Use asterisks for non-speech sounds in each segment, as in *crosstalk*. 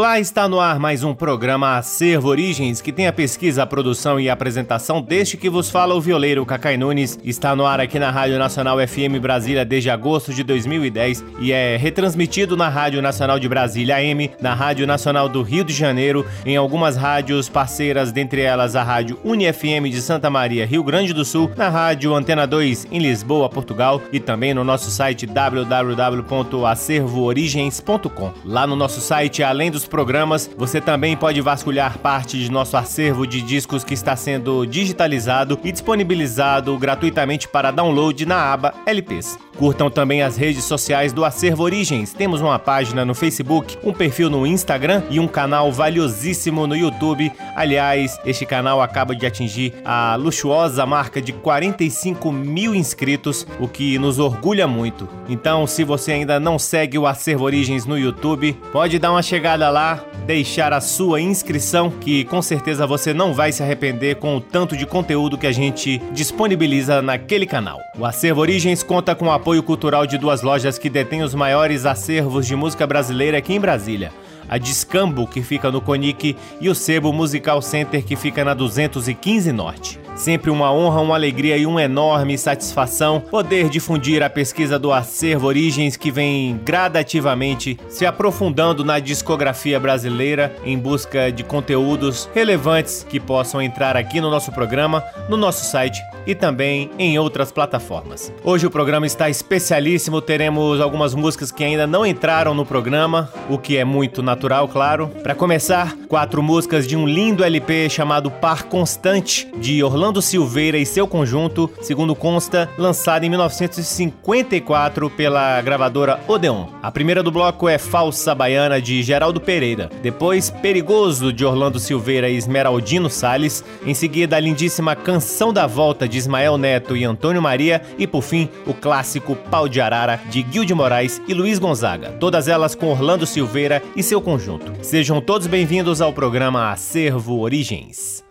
Olá, está no ar mais um programa Acervo Origens, que tem a pesquisa, a produção e a apresentação deste que vos fala o violeiro Cacai Nunes. Está no ar aqui na Rádio Nacional FM Brasília desde agosto de 2010 e é retransmitido na Rádio Nacional de Brasília AM, na Rádio Nacional do Rio de Janeiro, em algumas rádios parceiras, dentre elas a Rádio UniFM de Santa Maria, Rio Grande do Sul, na Rádio Antena 2 em Lisboa, Portugal e também no nosso site www.acervoorigens.com. Lá no nosso site, além dos programas, você também pode vasculhar parte de nosso acervo de discos que está sendo digitalizado e disponibilizado gratuitamente para download na aba LPs. Curtam também as redes sociais do Acervo Origens. Temos uma página no Facebook, um perfil no Instagram e um canal valiosíssimo no YouTube. Aliás, este canal acaba de atingir a luxuosa marca de 45 mil inscritos, o que nos orgulha muito. Então, se você ainda não segue o Acervo Origens no YouTube, pode dar uma chegada lá, deixar a sua inscrição, que com certeza você não vai se arrepender com o tanto de conteúdo que a gente disponibiliza naquele canal. O Acervo Origens conta com o apoio cultural de duas lojas que detêm os maiores acervos de música brasileira aqui em Brasília. A Discambo, que fica no Conic, e o Sebo Musical Center, que fica na 215 Norte. Sempre uma honra, uma alegria e uma enorme satisfação poder difundir a pesquisa do acervo Origens que vem gradativamente se aprofundando na discografia brasileira em busca de conteúdos relevantes que possam entrar aqui no nosso programa, no nosso site e também em outras plataformas. Hoje o programa está especialíssimo, teremos algumas músicas que ainda não entraram no programa, o que é muito natural, claro. Para começar, quatro músicas de um lindo LP chamado Par Constante de Orlando Orlando Silveira e seu conjunto, segundo consta, lançada em 1954 pela gravadora Odeon. A primeira do bloco é Falsa Baiana de Geraldo Pereira, depois Perigoso de Orlando Silveira e Esmeraldino Sales, em seguida a lindíssima Canção da Volta de Ismael Neto e Antônio Maria e por fim o clássico Pau de Arara de Gil de Moraes e Luiz Gonzaga, todas elas com Orlando Silveira e seu conjunto. Sejam todos bem-vindos ao programa Acervo Origens.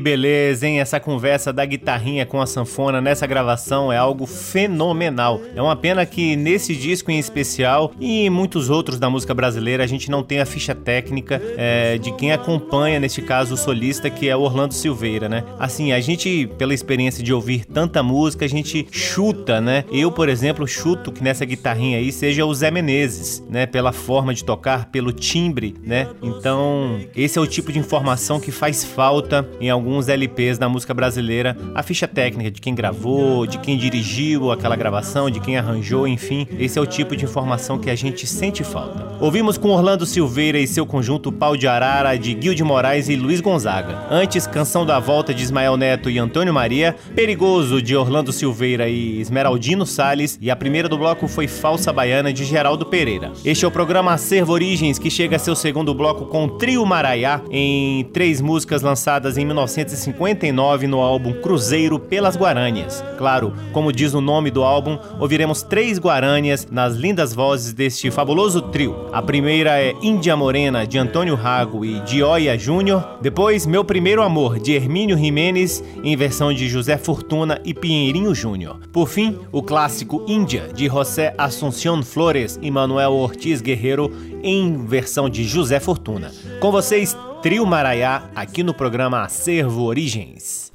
Que beleza, hein? Essa conversa da guitarrinha com a sanfona nessa gravação é algo fenomenal. É uma pena que nesse disco em especial e em muitos outros da música brasileira a gente não tem a ficha técnica é, de quem acompanha, neste caso, o solista, que é Orlando Silveira, né? Assim, a gente, pela experiência de ouvir tanta música, a gente chuta, né? Eu, por exemplo, chuto que nessa guitarrinha aí seja o Zé Menezes, né? Pela forma de tocar, pelo timbre, né? Então, esse é o tipo de informação que faz falta em alguns LPs da música brasileira, a ficha técnica de quem gravou, de quem dirigiu aquela gravação, de quem arranjou, enfim, esse é o tipo de informação que a gente sente falta. Ouvimos com Orlando Silveira e seu conjunto Pau de Arara de Gil de Moraes e Luiz Gonzaga. Antes, Canção da Volta de Ismael Neto e Antônio Maria, Perigoso de Orlando Silveira e Esmeraldino Sales e a primeira do bloco foi Falsa Baiana de Geraldo Pereira. Este é o programa Acervo Origens que chega a seu segundo bloco com Trio Maraiá em três músicas lançadas em 19 1959 no álbum Cruzeiro pelas Guaranias. Claro, como diz o nome do álbum, ouviremos três Guaranias nas lindas vozes deste fabuloso trio. A primeira é Índia Morena, de Antônio Rago e Dioia Júnior. Depois, Meu Primeiro Amor, de Hermínio Jimenez, em versão de José Fortuna e Pinheirinho Júnior. Por fim, o clássico Índia, de José Assunción Flores e Manuel Ortiz Guerreiro, em versão de José Fortuna. Com vocês, Trio Maraiá, aqui no programa Acervo Origens.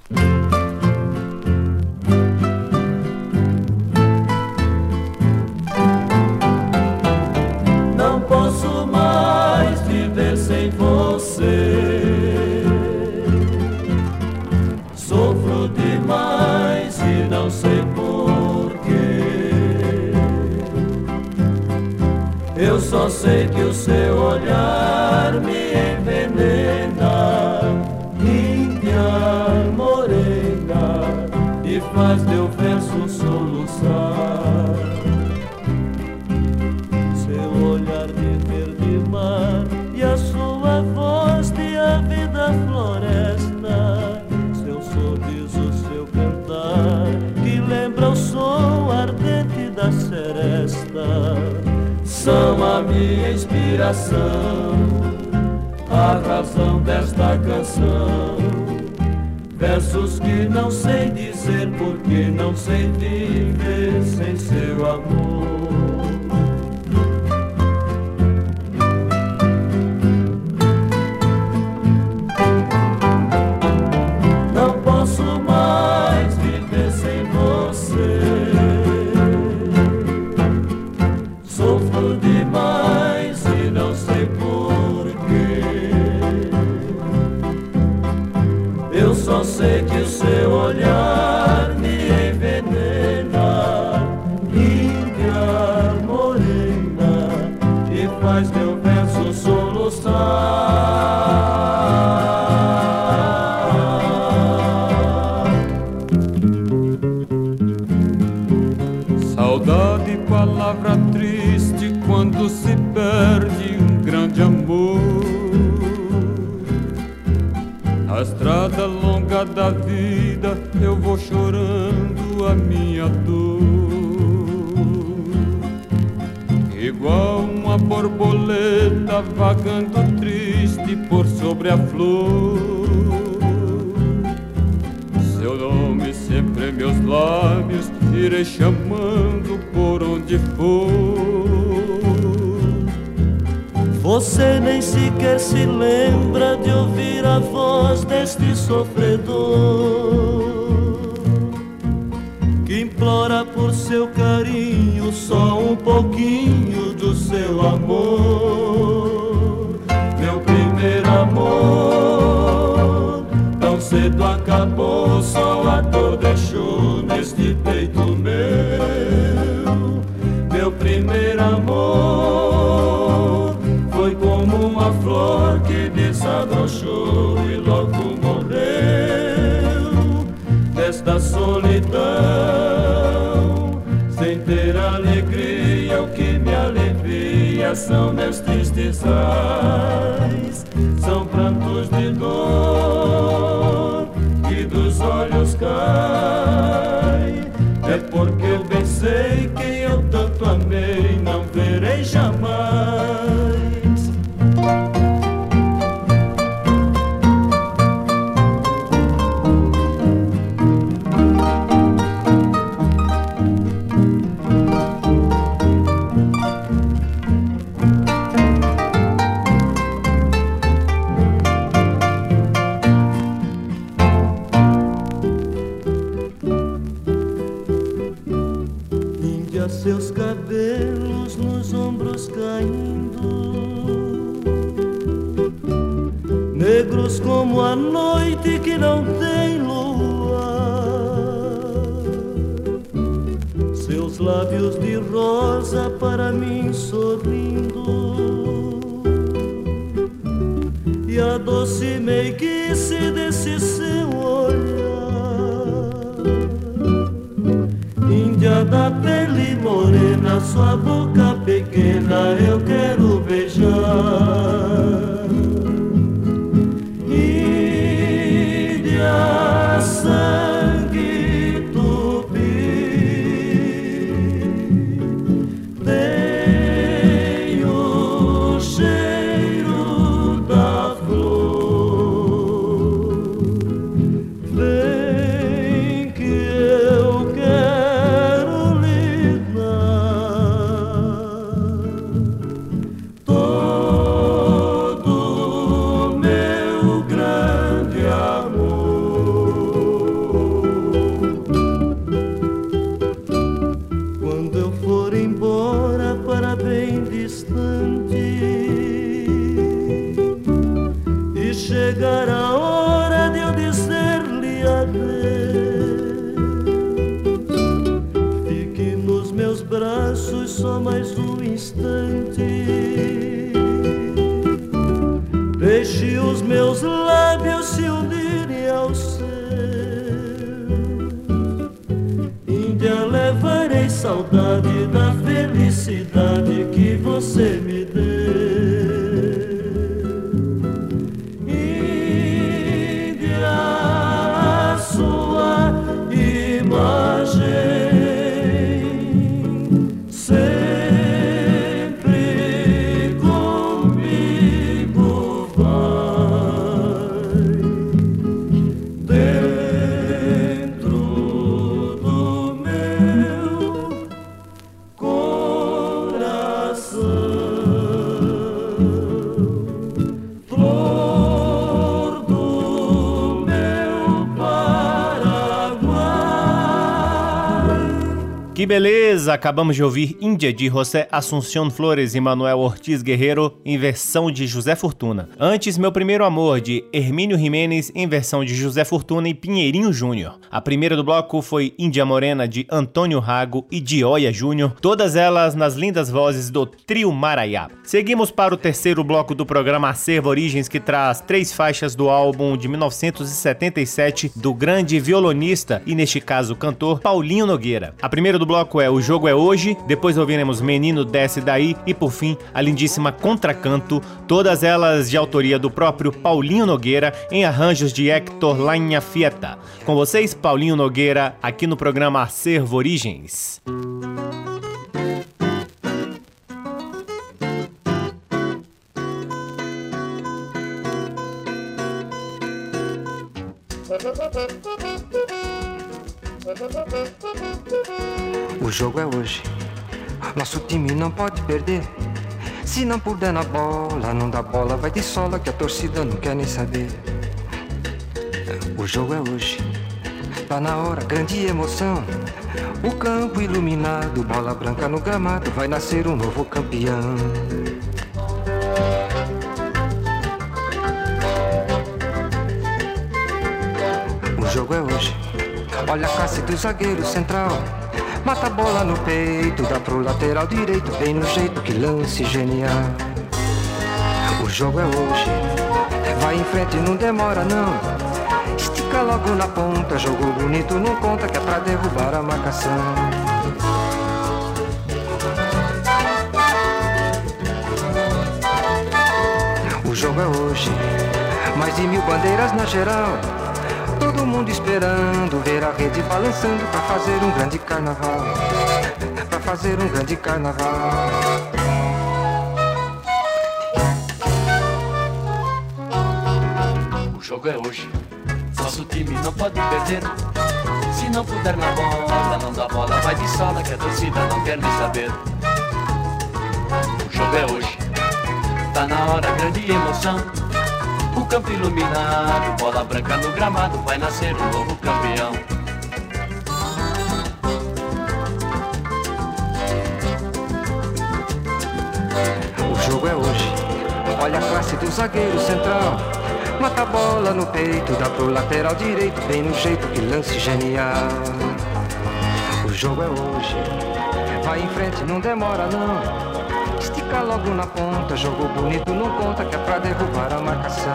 Não posso mais viver sem você. Sofro demais e não sei porquê. Eu só sei que o seu olhar São a minha inspiração, a razão desta canção Versos que não sei dizer porque não sei viver sem seu amor. Vagando triste por sobre a flor. Seu nome sempre em meus lábios, irei chamando Você nem sequer se lembra de ouvir a voz deste sofredor que implora por seu carinho só um pouquinho do seu amor tristes Beleza! Acabamos de ouvir Índia de José Assunción Flores e Manuel Ortiz Guerreiro em versão de José Fortuna. Antes, Meu Primeiro Amor de Hermínio Jimenez em versão de José Fortuna e Pinheirinho Júnior. A primeira do bloco foi Índia Morena de Antônio Rago e Dioia Júnior, todas elas nas lindas vozes do Trio Maraiá. Seguimos para o terceiro bloco do programa Acervo Origens que traz três faixas do álbum de 1977 do grande violonista e neste caso cantor Paulinho Nogueira. A primeira do bloco é O Jogo é Hoje, depois ouviremos Menino Desce Daí e por fim a lindíssima Contracanto, todas elas de autoria do próprio Paulinho Nogueira em arranjos de Hector Lanha Fieta. Com vocês, Paulinho Nogueira, aqui no programa Acervo Origens. *laughs* O jogo é hoje. Nosso time não pode perder. Se não puder na bola, não dá bola, vai de sola que a torcida não quer nem saber. O jogo é hoje. Tá na hora, grande emoção. O campo iluminado, bola branca no gramado, vai nascer um novo campeão. O jogo é hoje. Olha a classe do zagueiro central. Mata a bola no peito, dá pro lateral direito, bem no jeito que lance genial. O jogo é hoje, vai em frente, não demora não. Estica logo na ponta, jogo bonito, não conta que é pra derrubar a marcação. O jogo é hoje, mais de mil bandeiras na geral. Todo mundo esperando ver a rede balançando para fazer um grande carnaval. Para fazer um grande carnaval. O jogo é hoje. Nosso time não pode perder. Se não puder na bola, não dá bola, vai de sola que a torcida não quer nem saber. O jogo é hoje. Tá na hora, grande emoção. O campo iluminado, bola branca no gramado, vai nascer um novo campeão. O jogo é hoje. Olha a classe do zagueiro central. Mata a bola no peito, dá pro lateral direito, bem no jeito que lance genial. O jogo é hoje, vai em frente, não demora não. Estica logo na ponta, jogo bonito não conta que é pra derrubar a marcação.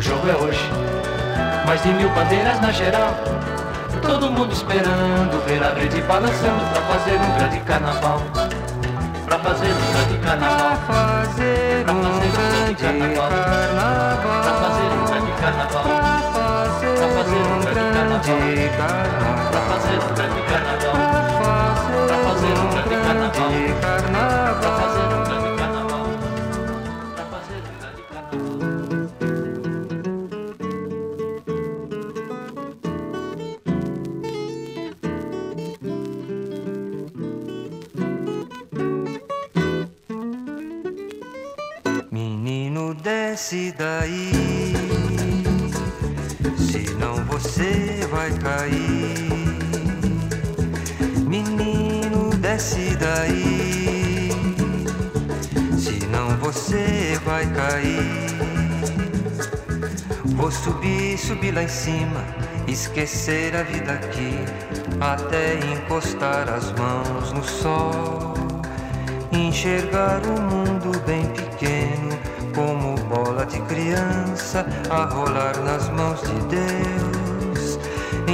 jogo é hoje. Mais de mil bandeiras na geral. Todo mundo esperando ver a rede balançando pra fazer um grande carnaval. Pra fazer um grande carnaval. Pra fazer um grande carnaval. Pra fazer um grande carnaval. Grande carnaval. Pra fazer um grande carnaval. Pra fazer um grande carnaval. Pra fazer um grande carnaval. Pra fazer um grande carnaval. Menino, desce daí. Menino, desce daí. Senão você vai cair. Vou subir, subir lá em cima. Esquecer a vida aqui. Até encostar as mãos no sol. Enxergar o mundo bem pequeno, como bola de criança a rolar nas mãos de Deus.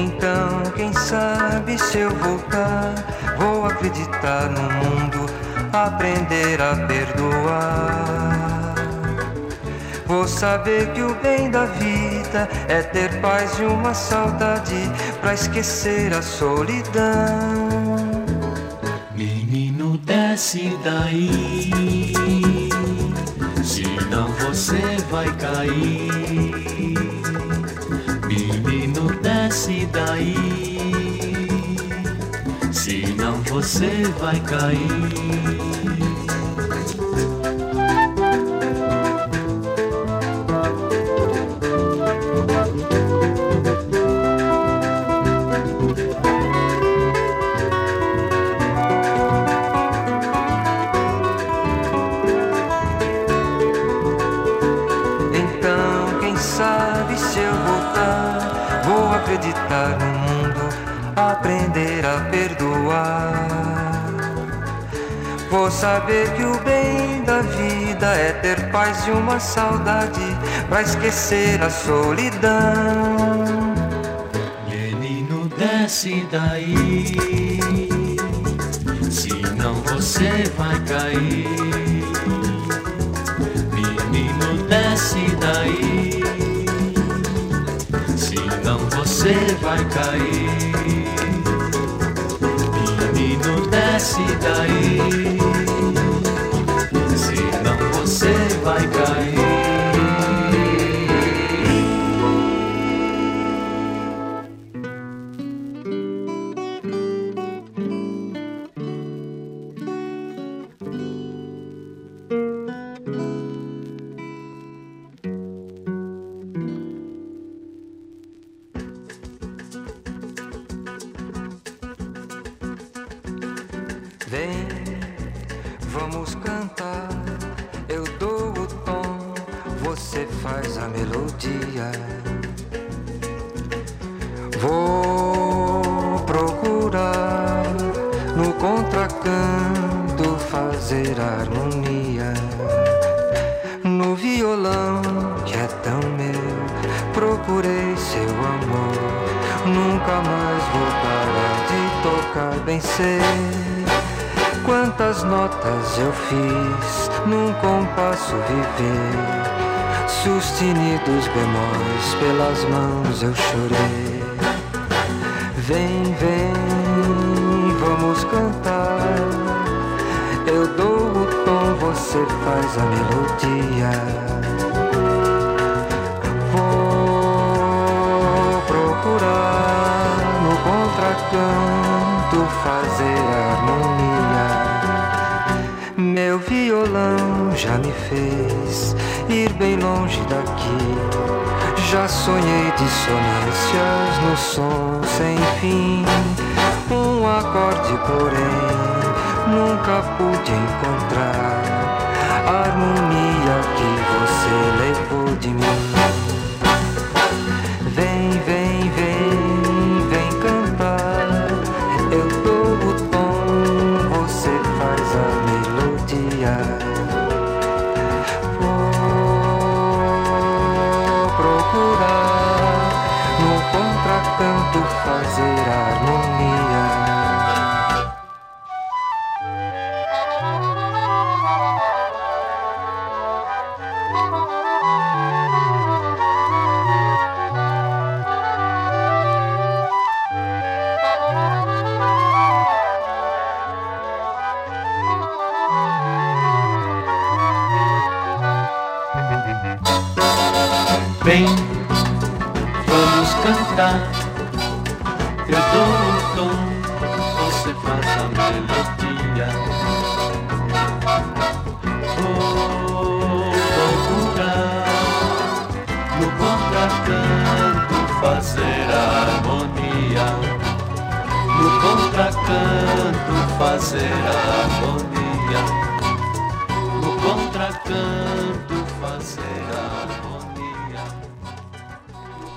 Então, quem sabe se eu voltar, vou acreditar no mundo, aprender a perdoar. Vou saber que o bem da vida é ter paz e uma saudade pra esquecer a solidão. Menino, desce daí, senão você vai cair. Daí, senão você vai cair. Vou saber que o bem da vida é ter paz e uma saudade pra esquecer a solidão. Menino, desce daí, senão você vai cair. Menino, desce daí, senão você vai cair. Desce daí, senão você vai cair. Faz a melodia Vou procurar no contracanto fazer harmonia meu violão já me fez ir bem longe daqui. Já sonhei dissonâncias no som sem fim. Um acorde, porém, nunca pude encontrar harmonia que você levou de mim.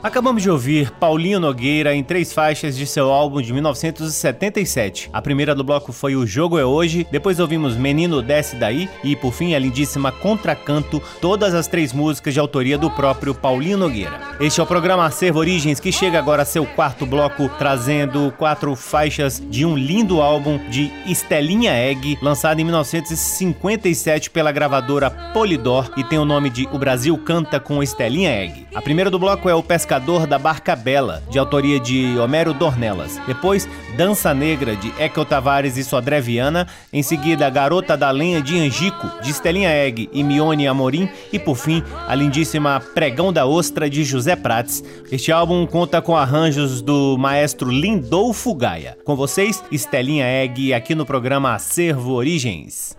Acabamos de ouvir Paulinho Nogueira em três faixas de seu álbum de 1977. A primeira do bloco foi O Jogo é Hoje, depois ouvimos Menino Desce Daí e, por fim, a lindíssima Contracanto, todas as três músicas de autoria do próprio Paulinho Nogueira. Este é o programa Acervo Origens, que chega agora a seu quarto bloco, trazendo quatro faixas de um lindo álbum de Estelinha Egg, lançado em 1957 pela gravadora Polydor e tem o nome de O Brasil Canta com Estelinha Egg. A primeira do bloco é O Pescador da Barca Bela, de autoria de Homero Dornelas. Depois, Dança Negra, de Ekel Tavares e Sodré Viana. Em seguida, Garota da Lenha de Angico, de Estelinha Egg e Mione Amorim. E por fim, a lindíssima Pregão da Ostra, de José Prates. Este álbum conta com arranjos do maestro Lindolfo Gaia. Com vocês, Estelinha Egg, aqui no programa Acervo Origens.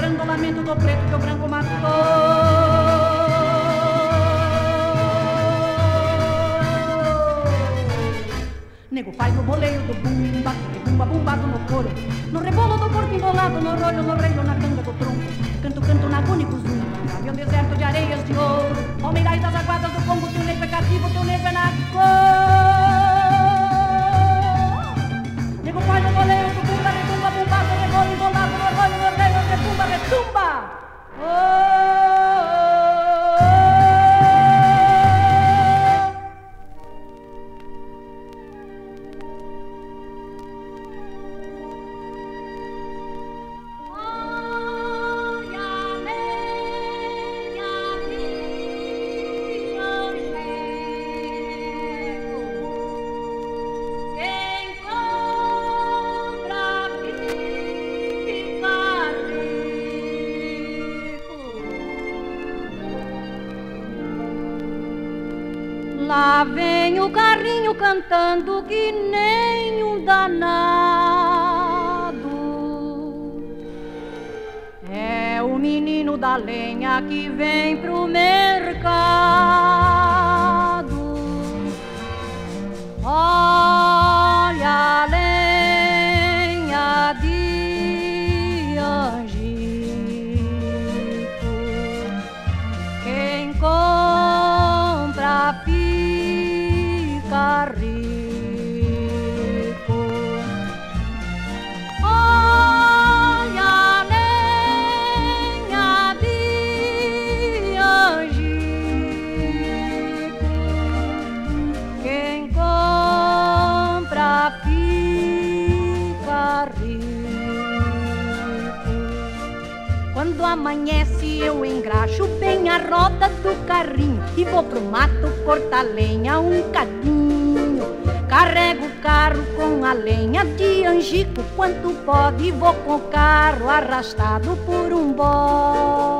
Chorando, o lamento do preto que o branco matou. Nego faz no boleio do bumba, bumba bumbado no coro. No rebolo do corpo embolado, no rolho, no reino, na canga do tronco. Canto, canto na único zum, meu deserto de areias de ouro. Palmeirais das aguadas do Congo, teu negro é cativo, teu negro é na cor. Oh! Cantando que nem um danado. É o menino da lenha que vem pro mercado. Amanhece eu engraxo bem a roda do carrinho e vou pro mato cortar lenha um cadinho. Carrego o carro com a lenha de angico quanto pode e vou com o carro arrastado por um bode.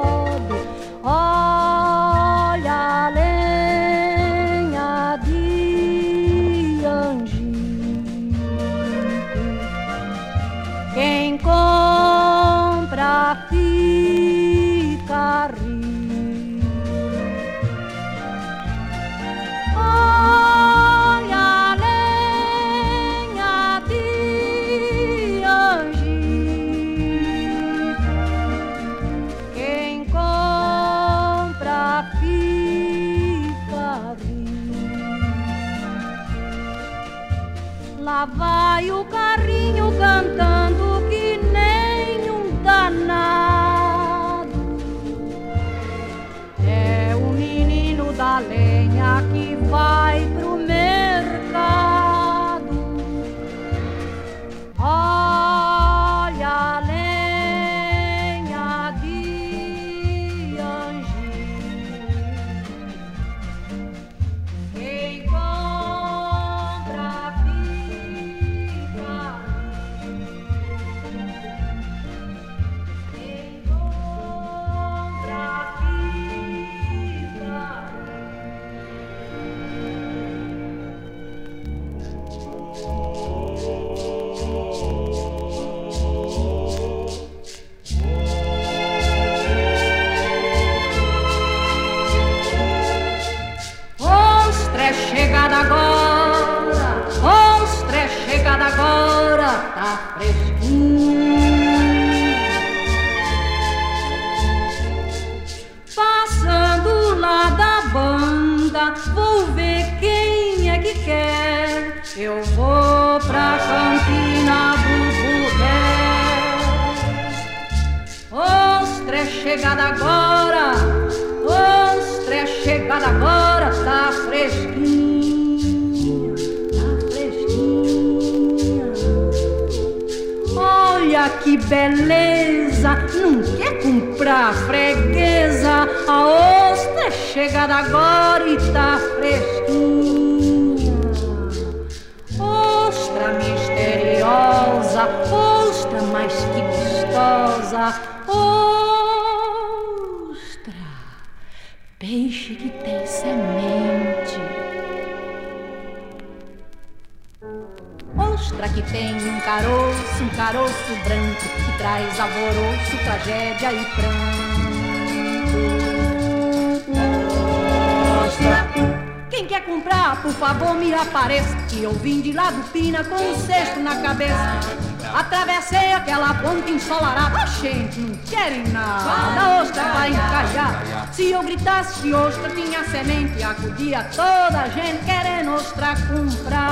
Se gritasse ostra tinha semente, acudia toda a gente querendo ostra comprar.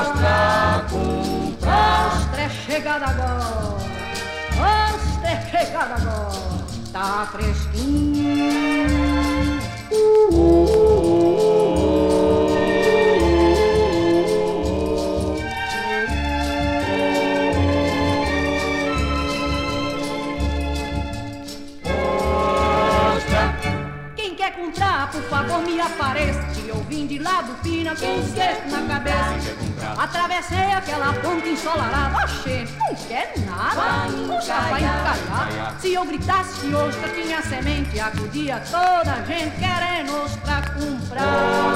Ostra comprar. Ostra é chegada agora. Ostra é chegada agora. Tá fresquinho. Uh, uh, por me apareça Que eu vim de lá do Pina com um cesto na cabeça. Atravessei aquela ponte ensolarada Oxê, não quer nada. Puxa, vai encalhar. Se eu gritasse ostra tinha semente Acudia toda a gente querendo ostra comprar.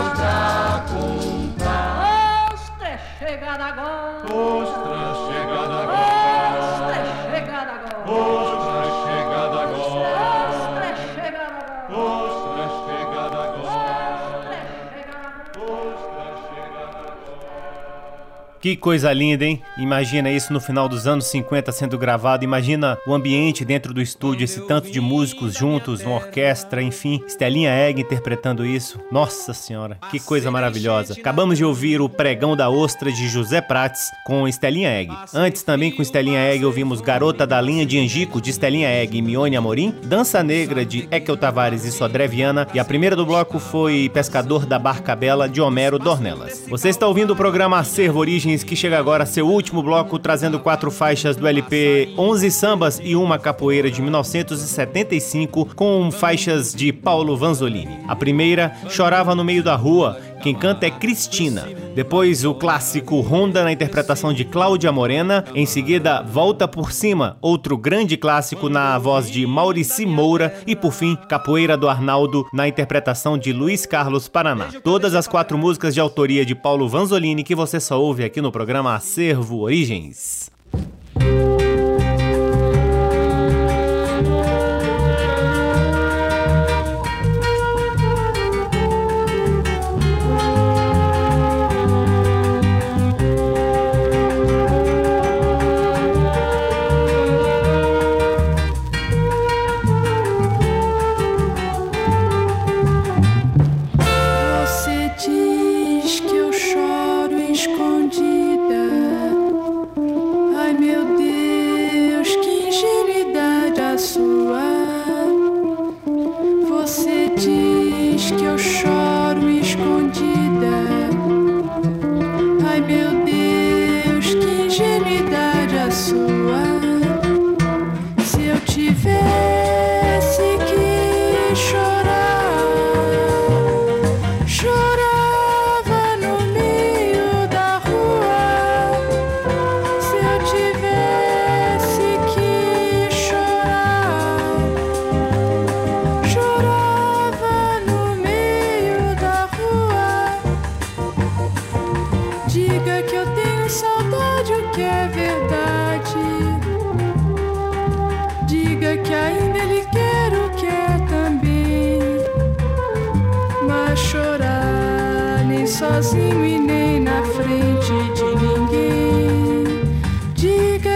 Ostra comprar. Ostra é chegada agora. Ostra Que coisa linda, hein? Imagina isso no final dos anos 50 sendo gravado. Imagina o ambiente dentro do estúdio, esse tanto de músicos juntos, uma orquestra, enfim. Estelinha Egg interpretando isso. Nossa Senhora, que coisa maravilhosa. Acabamos de ouvir o Pregão da Ostra de José Prates com Estelinha Egg. Antes também com Estelinha Egg ouvimos Garota da Linha de Angico de Estelinha Egg e Mione Amorim, Dança Negra de Ekel Tavares e Sodré Viana e a primeira do bloco foi Pescador da Barca Bela de Homero Dornelas. Você está ouvindo o programa Acervo Origens que chega agora a seu último bloco, trazendo quatro faixas do LP 11 Sambas e uma Capoeira de 1975, com faixas de Paulo Vanzolini. A primeira, Chorava no Meio da Rua, quem canta é Cristina. Depois, o clássico Honda na interpretação de Cláudia Morena. Em seguida, Volta por Cima, outro grande clássico na voz de Maurici Moura. E por fim, Capoeira do Arnaldo na interpretação de Luiz Carlos Paraná. Todas as quatro músicas de autoria de Paulo Vanzolini que você só ouve aqui no programa Acervo Origens.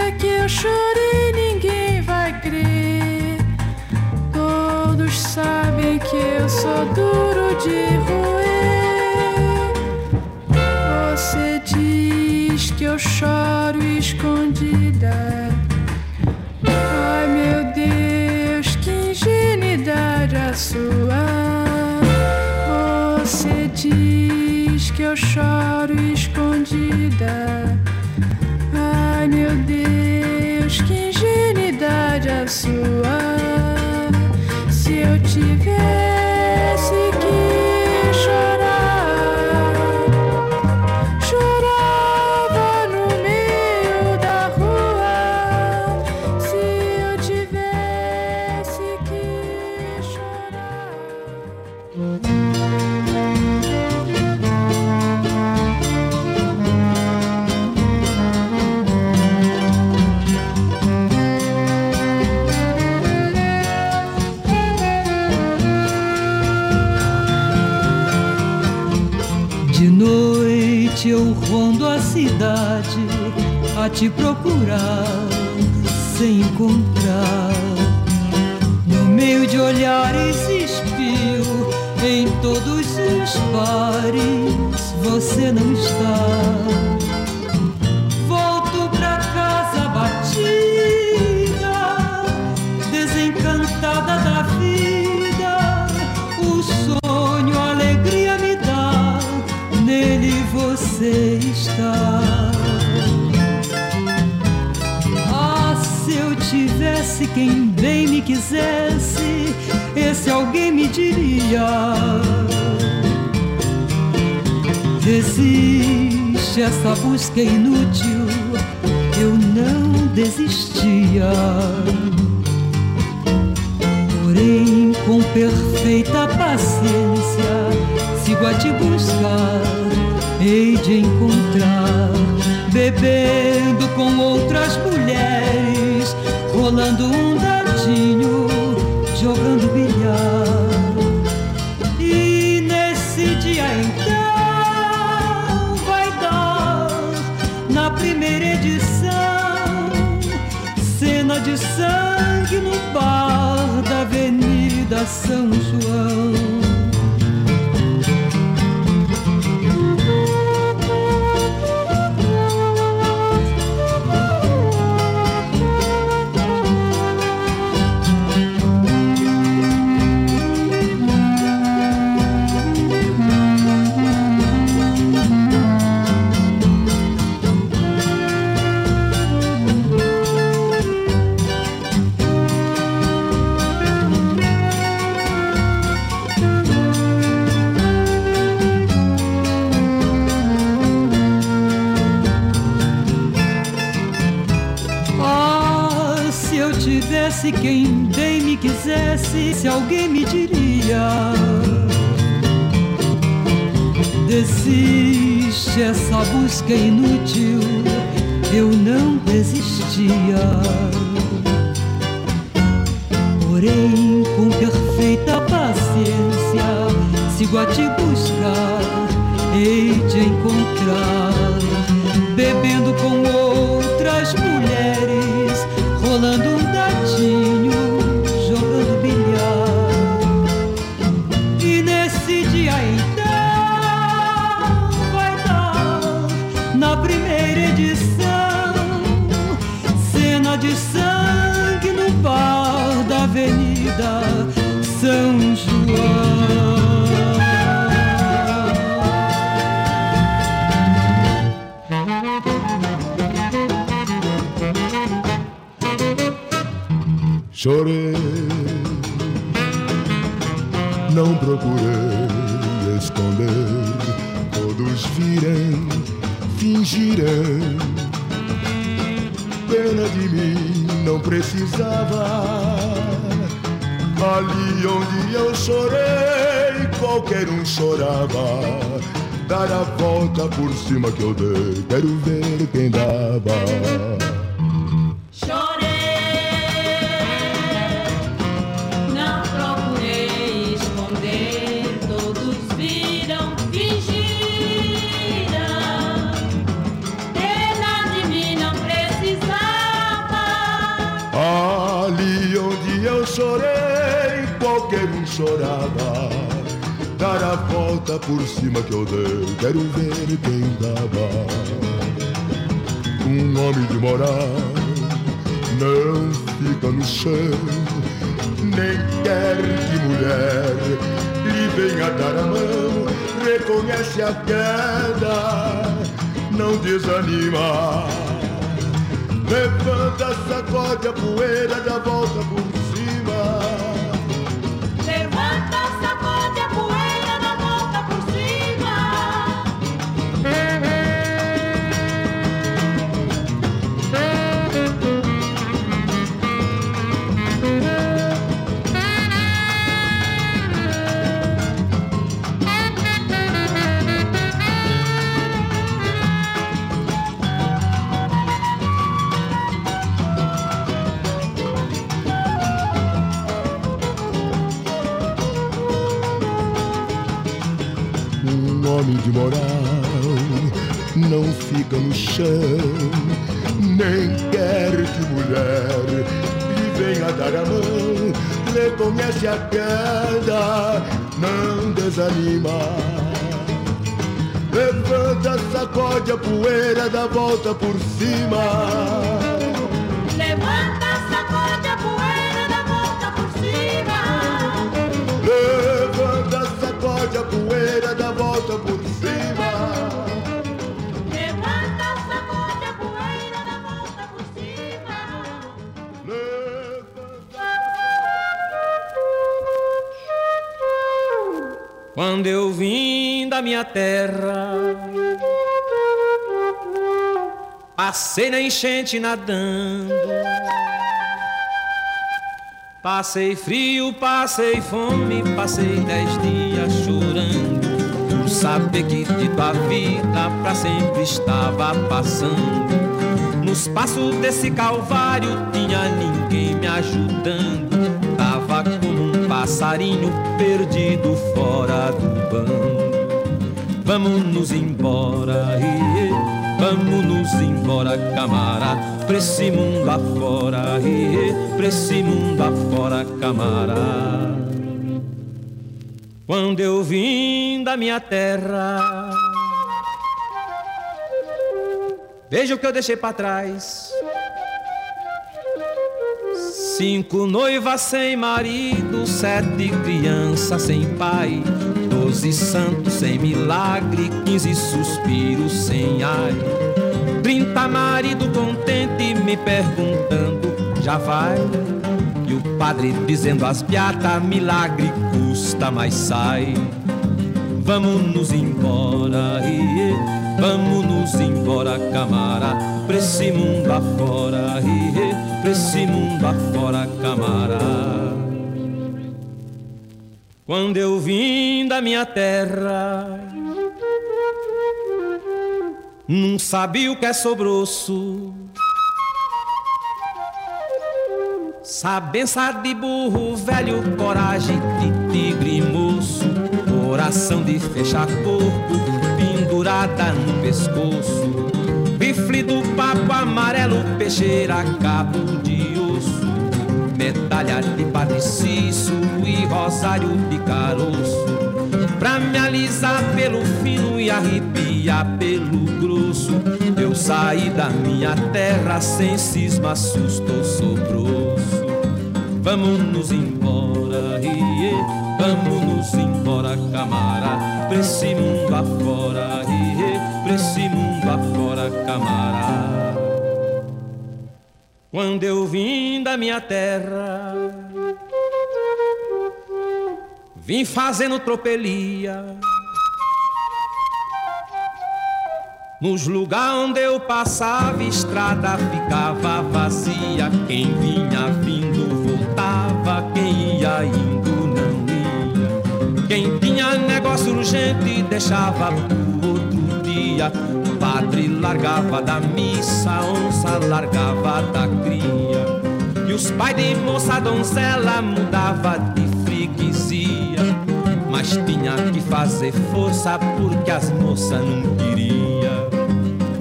dia que eu chorei, ninguém vai crer. Todos sabem que eu sou duro de roer. Você diz que eu choro escondida. Ai meu Deus, que ingenuidade a sua. Você diz que eu choro escondida. Ingenuidade a te procurar sem encontrar. No meio de olhares espio em todos os bares você não está. Tivesse quem bem me quisesse, esse alguém me diria. Desiste, essa busca é inútil, eu não desistia. Porém, com perfeita paciência, sigo a te buscar, hei de encontrar, bebendo com outras mulheres, rolando um dadinho, jogando bilhar. E nesse dia então vai dar na primeira edição cena de sangue no bar da Avenida São João. Quem bem me quisesse, se alguém me diria. Desiste, essa busca inútil, eu não desistia. Porém, com perfeita paciência, sigo a te Chorei, não procurei esconder. Todos virem, fingirem. Pena de mim, não precisava. Ali onde eu chorei, qualquer um chorava. Dar a volta por cima que eu dei, quero ver quem dava. Por cima que eu dei, quero ver quem dava. Um homem de moral não fica no chão, nem quer que mulher lhe venha dar a mão. Reconhece a queda, não desanima. Levanta, sacode a poeira, dá volta por no chão, nem quer que mulher lhe venha dar a mão. Reconhece a queda, não desanima. Levanta, sacode a poeira, dá volta por cima. Levanta, sacode a poeira, dá volta por cima. Levanta, sacode a poeira, dá volta por cima. Quando eu vim da minha terra, passei na enchente nadando. Passei frio, passei fome, passei dez dias chorando. Por saber que de tua vida pra sempre estava passando. Nos passos desse calvário tinha ninguém me ajudando. Passarinho perdido fora do bando. Vamos nos embora, vamos nos embora, camarada, pra esse mundo afora, pra esse mundo afora, camarada. Quando eu vim da minha terra, veja o que eu deixei pra trás. Cinco noivas sem marido, sete crianças sem pai, doze santos sem milagre, quinze suspiros sem ai. Trinta marido contente me perguntando, já vai? E o padre dizendo as piatas, milagre custa, mas sai. Vamos nos embora, iê, vamos nos embora, camara, pra esse mundo afora, iê, pra esse mundo afora, camara. Quando eu vim da minha terra, não sabia o que é sobroço. Sabença de burro velho, coragem de tigre moço, coração de fechar corpo, pendurada no pescoço. Rifle do papo amarelo, peixeira, cabo de osso, medalha de padre Cício e rosário de caroço. Pra me alisar pelo fino e arrepiar pelo grosso, eu saí da minha terra sem cisma, susto, sobroço. Vamos nos embora, iê, vamos nos embora, camara, pra esse mundo afora, iê, pra esse mundo afora, camara. Quando eu vim da minha terra, vim fazendo tropelia. Nos lugares onde eu passava, estrada ficava vazia. Quem vinha vindo voltava, quem ia indo negócio urgente deixava pro outro dia. O padre largava da missa, a onça largava da cria. E os pais de moça donzela mudava de freguesia. Mas tinha que fazer força porque as moças não queriam.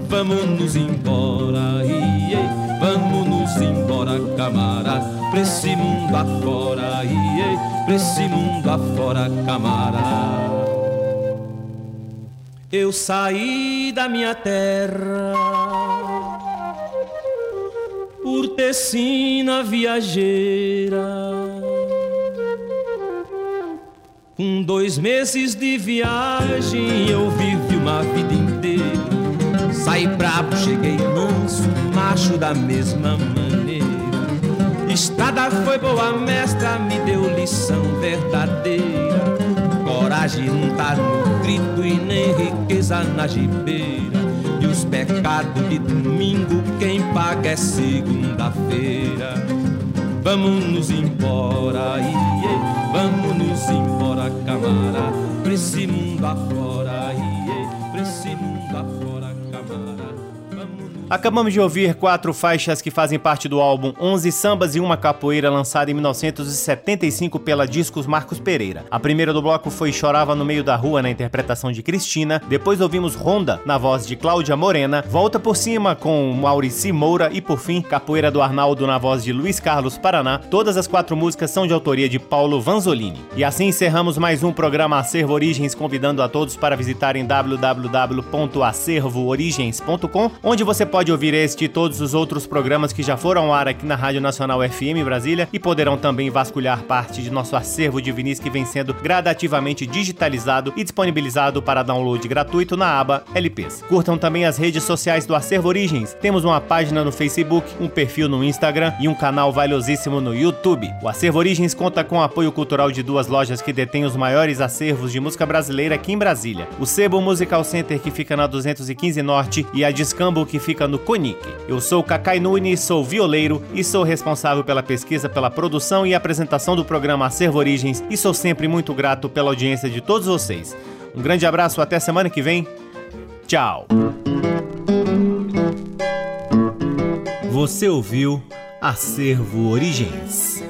Vamos nos embora, iê, vamos nos embora, camarada, pra esse mundo afora, iê, pra esse mundo afora, camarada. Eu saí da minha terra por tecina viajeira. Com dois meses de viagem eu vivi uma vida inteira. Saí brabo, cheguei manso, macho da mesma maneira. Estrada foi boa mestra, me deu lição verdadeira. Coragem não tá no grito e nem riqueza na jibeira. E os pecados de domingo quem paga é segunda-feira. Vamos nos embora, iê, vamos nos embora, camarada. Pra esse mundo afora, iê, pra esse mundo. Acabamos de ouvir quatro faixas que fazem parte do álbum 11 Sambas e uma Capoeira, lançado em 1975 pela Discos Marcos Pereira. A primeira do bloco foi Chorava no Meio da Rua, na interpretação de Cristina. Depois ouvimos Ronda, na voz de Cláudia Morena. Volta por Cima, com Maurici Moura. E por fim, Capoeira do Arnaldo, na voz de Luiz Carlos Paraná. Todas as quatro músicas são de autoria de Paulo Vanzolini. E assim encerramos mais um programa Acervo Origens, convidando a todos para visitarem www.acervoorigens.com, onde você pode ouvir este e todos os outros programas que já foram ao ar aqui na Rádio Nacional FM Brasília e poderão também vasculhar parte de nosso acervo de vinis que vem sendo gradativamente digitalizado e disponibilizado para download gratuito na aba LPs. Curtam também as redes sociais do Acervo Origens. Temos uma página no Facebook, um perfil no Instagram e um canal valiosíssimo no YouTube. O Acervo Origens conta com o apoio cultural de duas lojas que detêm os maiores acervos de música brasileira aqui em Brasília. O Sebo Musical Center, que fica na 215 Norte, e a Discambo, que fica no Conic. Eu sou Cacai Nunes, sou violeiro e sou responsável pela pesquisa, pela produção e apresentação do programa Acervo Origens e sou sempre muito grato pela audiência de todos vocês. Um grande abraço, até semana que vem. Tchau. Você ouviu Acervo Origens.